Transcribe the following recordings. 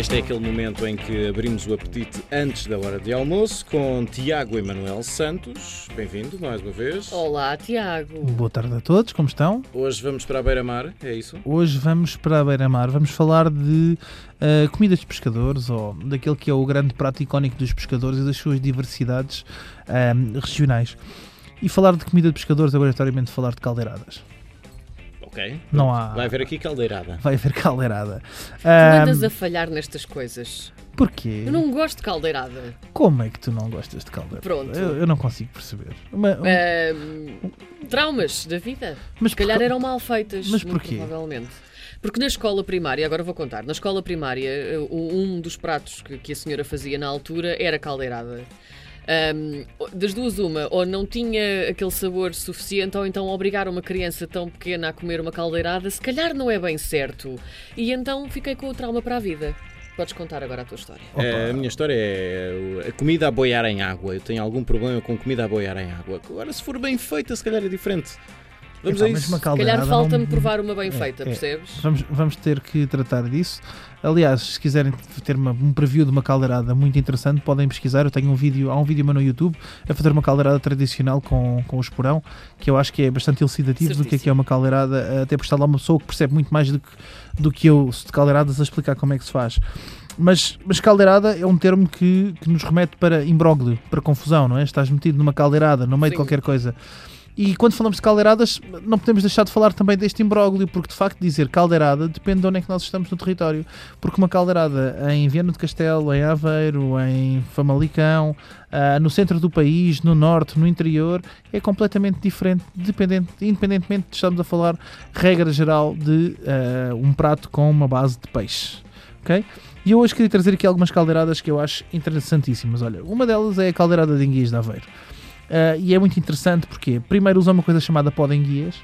Este é aquele momento em que abrimos o apetite antes da hora de almoço com Tiago Emanuel Santos. Bem-vindo mais uma vez. Olá, Tiago. Boa tarde a todos, como estão? Hoje vamos para a beira-mar, é isso? Hoje vamos para a beira-mar, vamos falar de uh, comida de pescadores, ou daquele que é o grande prato icónico dos pescadores e das suas diversidades uh, regionais. E falar de comida de pescadores é obrigatoriamente falar de caldeiradas. Ok. Não há... Vai haver aqui caldeirada. Vai haver caldeirada. Tu andas a falhar nestas coisas. Porquê? Eu não gosto de caldeirada. Como é que tu não gostas de caldeirada? Pronto. Eu, eu não consigo perceber. Uma- um- traumas da vida. mas Se calhar eram mal feitas. Mas porquê? Provavelmente. Porque na escola primária, agora vou contar, na escola primária, eh, um dos pratos que, que a senhora fazia na altura era caldeirada. Ahm, das duas, uma, ou não tinha aquele sabor suficiente, ou então obrigar uma criança tão pequena a comer uma caldeirada, se calhar não é bem certo. E então fiquei com o trauma para a vida. Podes contar agora a tua história. É, a minha história é a comida a boiar em água. Eu tenho algum problema com comida a boiar em água. Agora, se for bem feita, se calhar é diferente. Vamos Epá, a isso. uma Se calhar falta-me não- provar uma bem É, feita, é. percebes? Vamos, vamos ter que tratar disso. Aliás, se quiserem ter uma- um preview de uma caldeirada muito interessante, podem pesquisar. Eu tenho um vídeo, há um vídeo meu no YouTube a fazer uma caldeirada tradicional com, com o esporão, que eu acho que é bastante elucidativo do que é, que é uma caldeirada, até porque está lá uma pessoa que percebe muito mais do que, do que eu de caldeiradas a explicar como é que se faz. Mas, mas caldeirada é um termo que, que nos remete para imbróglio, para confusão, não é? Estás metido numa caldeirada, no meio de Sim. qualquer coisa. E quando falamos de caldeiradas, não podemos deixar de falar também deste imbróglio, porque de facto dizer caldeirada depende de onde é que nós estamos no território. Porque uma caldeirada em Viana do Castelo, em Aveiro, em Famalicão, ah, no centro do país, no norte, no interior, é completamente diferente, dependente, independentemente de estarmos a falar, regra geral, de ah, um prato com uma base de peixe. ok? E eu hoje queria trazer aqui algumas caldeiradas que eu acho interessantíssimas. Olha, uma delas é a caldeirada de enguias de Aveiro. Ah, e é muito interessante porque, primeiro, usa uma coisa chamada pó de enguias.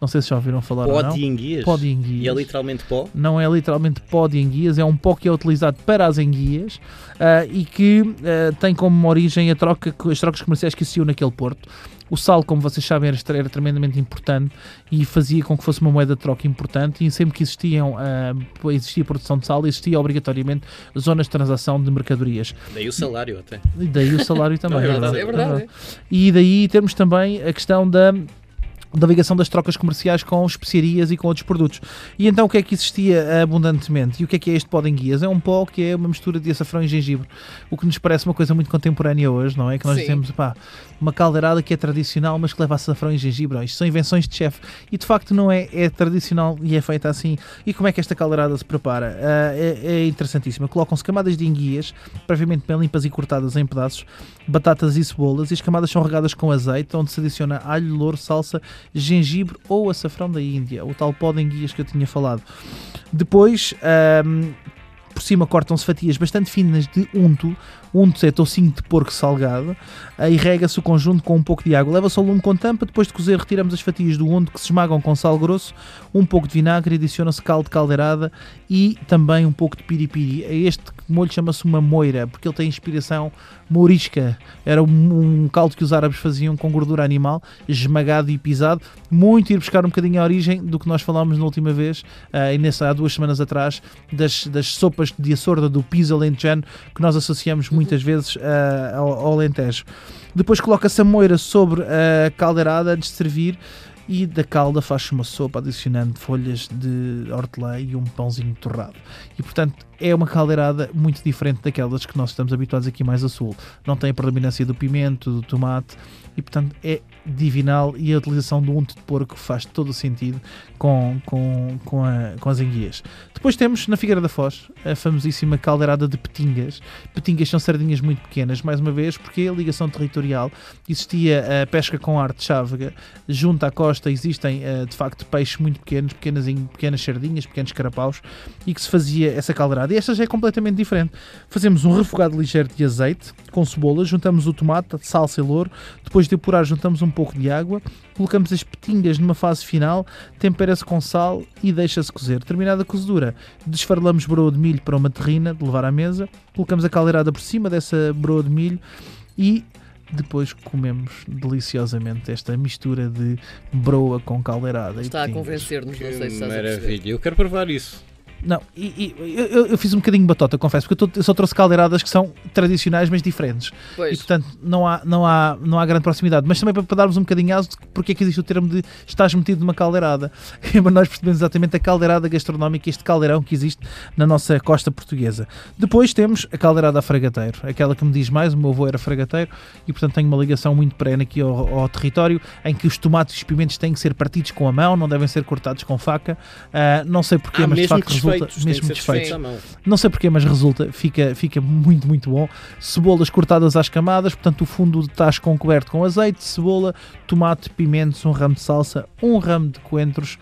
Não sei se já ouviram falar ou Pó não. de enguias. Pó de enguias. E é literalmente pó? Não é literalmente pó de enguias, é um pó que é utilizado para as enguias ah, e que ah, tem como origem a troca, as trocas comerciais que existiam naquele porto. O sal, como vocês sabem, era, era tremendamente importante e fazia com que fosse uma moeda de troca importante. E sempre que existiam, ah, existia produção de sal, existia obrigatoriamente zonas de transação de mercadorias. Daí o salário até. E daí o salário também. É verdade, é verdade. E daí temos também a questão da da ligação das trocas comerciais com especiarias e com outros produtos. E então o que é que existia abundantemente? E o que é que é este pó de enguias? É um pó que é uma mistura de açafrão e gengibre, o que nos parece uma coisa muito contemporânea hoje, não é? Que nós Sim. dizemos, pá, uma caldeirada que é tradicional, mas que leva açafrão e gengibre. Ó, Isto são invenções de chefe. E de facto não é, é tradicional e é feita assim. E como é que esta caldeirada se prepara? Ah, é, é interessantíssima. Colocam-se camadas de enguias, previamente bem limpas e cortadas em pedaços, batatas e cebolas, e as camadas são regadas com azeite, onde se adiciona alho, louro, salsa, gengibre ou açafrão da Índia, o tal pó de que eu tinha falado. Depois, ahm, por cima cortam-se fatias bastante finas de unto, unto é toucinho de porco salgado, aí rega-se o conjunto com um pouco de água. Leva-se ao lume com tampa, depois de cozer retiramos as fatias do unto que se esmagam com sal grosso, um pouco de vinagre, adiciona-se caldo de caldeirada e também um pouco de piripiri. Este molho chama-se uma moira, porque ele tem inspiração mourisca. Era um, um caldo que os árabes faziam com gordura animal, esmagado e pisado. Muito ir buscar um bocadinho a origem do que nós falámos na última vez, ah, e nessa, há duas semanas atrás, das, das sopas de açorda do piso alentejano, que nós associamos muitas vezes ah, ao, ao alentejo. Depois coloca-se a moira sobre a caldeirada antes de servir e da calda faz-se uma sopa adicionando folhas de hortelã e um pãozinho torrado. E portanto é uma caldeirada muito diferente daquelas que nós estamos habituados aqui mais a sul. Não tem a predominância do pimento, do tomate e portanto é divinal e a utilização do unto de porco faz todo o sentido com, com, com, a- com as enguias. Depois temos na Figueira da Foz a famosíssima caldeirada de petingas. Petingas são sardinhas muito pequenas, mais uma vez, porque a ligação territorial existia a pesca com arte de chávega, junto à costa existem eh, de facto peixes muito pequenos, pequenas, pequenas sardinhas, pequenos carapaus, e que se fazia essa caldeirada. E esta já é completamente diferente. Fazemos um refogado ligeiro de azeite com cebola, juntamos o tomate, salsa e louro, depois de apurar juntamos um pouco de água, colocamos as petingas numa fase final, tempera-se com sal e deixa-se cozer. Terminada a cozedura, desfarelamos broa de milho para uma terrina de levar à mesa, colocamos a caldeirada por cima dessa broa de milho e depois comemos deliciosamente esta mistura de broa com caldeirada. e Está a convencer-nos, não sei se estás maravilha. Eu quero provar isso. Não, e, e- eu, eu- fiz um bocadinho de batota, confesso, porque eu, tô- eu só trouxe caldeiradas que são tradicionais, mas diferentes. E Pois, portanto não há, não, há, não há grande proximidade. Mas também para, para darmos um bocadinho aso de porque é que existe o termo de estás metido numa caldeirada. para nós percebemos exatamente a caldeirada gastronómica, este caldeirão que existe na nossa costa portuguesa. Depois temos a caldeirada a fragateiro, aquela que me diz mais, o meu avô era fragateiro e portanto tenho uma ligação muito perene aqui ao, ao território em que os tomates e os pimentos têm que ser partidos com a mão, não devem ser cortados com faca. Ah, não sei porquê, Ah, mas de facto resulta que mesmo desfeitos. Não sei porquê, mas resulta, fica, fica muito, muito bom. Cebolas cortadas às camadas, portanto o fundo de tasco coberto com azeite, cebola, tomate, pimentos, um ramo de salsa, um ramo de coentros.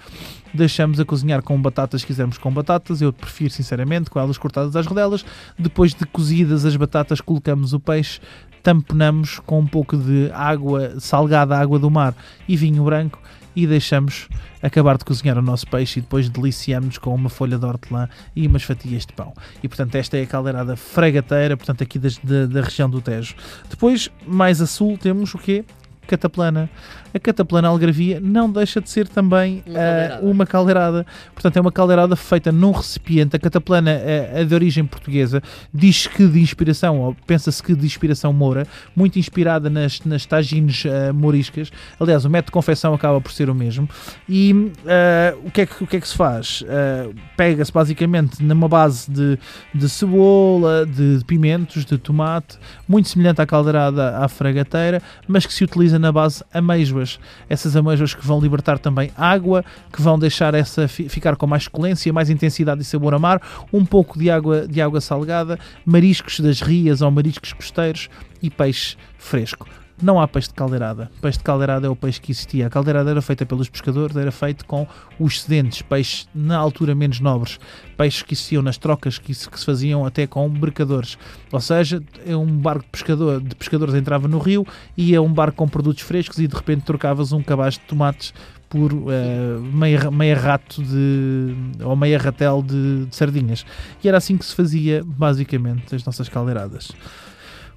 Deixamos a cozinhar com batatas, se quisermos com batatas, eu prefiro sinceramente com elas cortadas às rodelas. Depois de cozidas as batatas, colocamos o peixe, tamponamos com um pouco de água, salgada água do mar e vinho branco e deixamos acabar de cozinhar o nosso peixe e depois deliciamos com uma folha de hortelã e umas fatias de pão. E portanto esta é a caldeirada fregateira, portanto aqui das- da, da região do Tejo. Depois, mais a sul, temos o quê? Cataplana. A Cataplana Algravia não deixa de ser também Uma ah, caldeirada. uma caldeirada. Portanto, é uma caldeirada feita num recipiente. A Cataplana é, é de origem portuguesa. Diz que de inspiração, ou pensa-se que de inspiração moura, muito inspirada nas, nas tagines ah, mouriscas. Aliás, o método de confecção acaba por ser o mesmo. E ah, o, que é que, o que é que se faz? Ah, Pega-se basicamente numa base de, de cebola, de pimentos, de tomate, muito semelhante à caldeirada à fragateira, mas que se utiliza na base amêijoas. Essas amêijoas que vão libertar também água, que vão deixar essa fi- ficar com mais suculência, mais intensidade e sabor a mar, um pouco de água, de água salgada, mariscos das rias ou mariscos costeiros e peixe fresco. Não há peixe de caldeirada. Peixe de caldeirada é o peixe que existia. A caldeirada era feita pelos pescadores, era feito com os sedentes, peixes na altura menos nobres, peixes que existiam nas trocas que se, que se faziam até com mercadores. Ou seja, é um barco de, pescador, de pescadores entrava no rio, ia um barco com produtos frescos e de repente trocavas um cabaz de tomates por eh, meia, meia rato de ou meia ratel de, de sardinhas. E era assim que se fazia basicamente as nossas caldeiradas.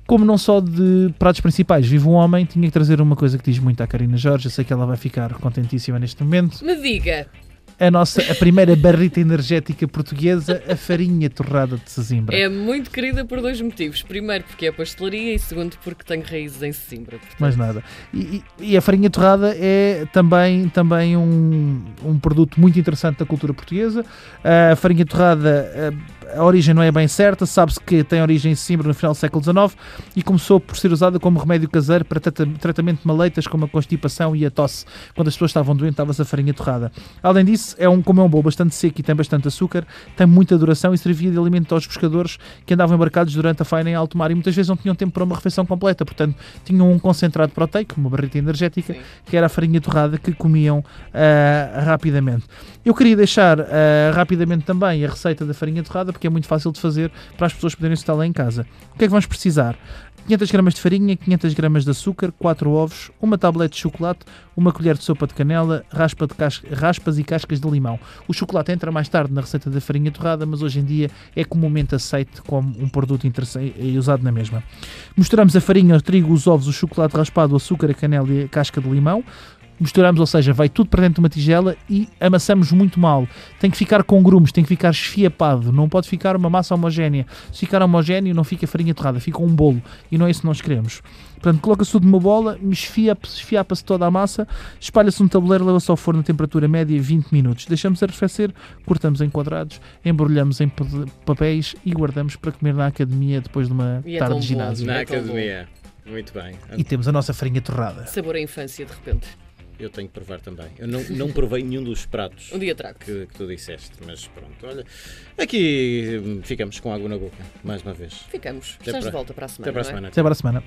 Como não só de pratos principais vive um homem, tinha que trazer uma coisa que diz muito à Karina Jorge. Eu sei que ela vai ficar contentíssima neste momento. me diga, A nossa, a primeira barrita energética portuguesa, a farinha torrada de Sesimbra. é muito querida por dois motivos. Primeiro, porque é pastelaria e segundo, porque tem raízes em Sesimbra. portanto- Mais nada. E, e- e a farinha torrada é também, também um, um produto muito interessante da cultura portuguesa. A farinha torrada, a, origem não é bem certa, sabe-se que tem origem em no final do século XIX e começou por ser usada como remédio caseiro para trata- tratamento de maleitas como a constipação e a tosse. Quando as pessoas estavam doentes, estava-se a farinha torrada. Além disso, é um, como é um bolo bastante seco e tem bastante açúcar, tem muita duração e servia de alimento aos pescadores que andavam embarcados durante a faina em alto mar e muitas vezes não tinham tempo para uma refeição completa, portanto tinham um concentrado proteico, uma barrita energética, Sim. que era a farinha torrada que comiam ah, rapidamente. Eu queria deixar ah, rapidamente também a receita da farinha torrada, porque é muito fácil de fazer para as pessoas poderem estar lá em casa. O que é que vamos precisar? 500 gramas de farinha, 500 gramas de açúcar, 4 ovos, uma tablete de chocolate, uma colher de sopa de canela, raspa de cas- raspas e cascas de limão. O chocolate entra mais tarde na receita da farinha torrada, mas hoje em dia é comumente aceito como um produto interessante e usado na mesma. Misturamos a farinha, o trigo, os ovos, o chocolate raspado, o açúcar, a canela e a casca de limão. Misturamos, ou seja, vai tudo para dentro de uma tigela e amassamos muito mal. Tem que ficar com grumos, tem que ficar esfiapado, não pode ficar uma massa homogénea. Se ficar homogéneo, não fica farinha torrada, fica um bolo e não é isso que nós queremos. Portanto, coloca-se tudo numa bola, esfiapa-se esfiapa-se toda a massa, espalha-se no tabuleiro, leva-se ao forno a temperatura média 20 minutos. Deixamos arrefecer, cortamos em quadrados, embrulhamos em pa- papéis e guardamos para comer na academia depois de uma E é tarde de bom. ginásio. Na É tão bom. academia. Muito bem. E temos a nossa farinha torrada. Sabor à infância, de repente. Eu tenho que provar também. Eu não, não provei nenhum dos pratos Um dia trago. que, que tu disseste, mas pronto, olha. Aqui hum, ficamos com água na boca, mais uma vez. Ficamos. Até Estás de para- volta para a semana. Até para a não é? semana. Até para a semana.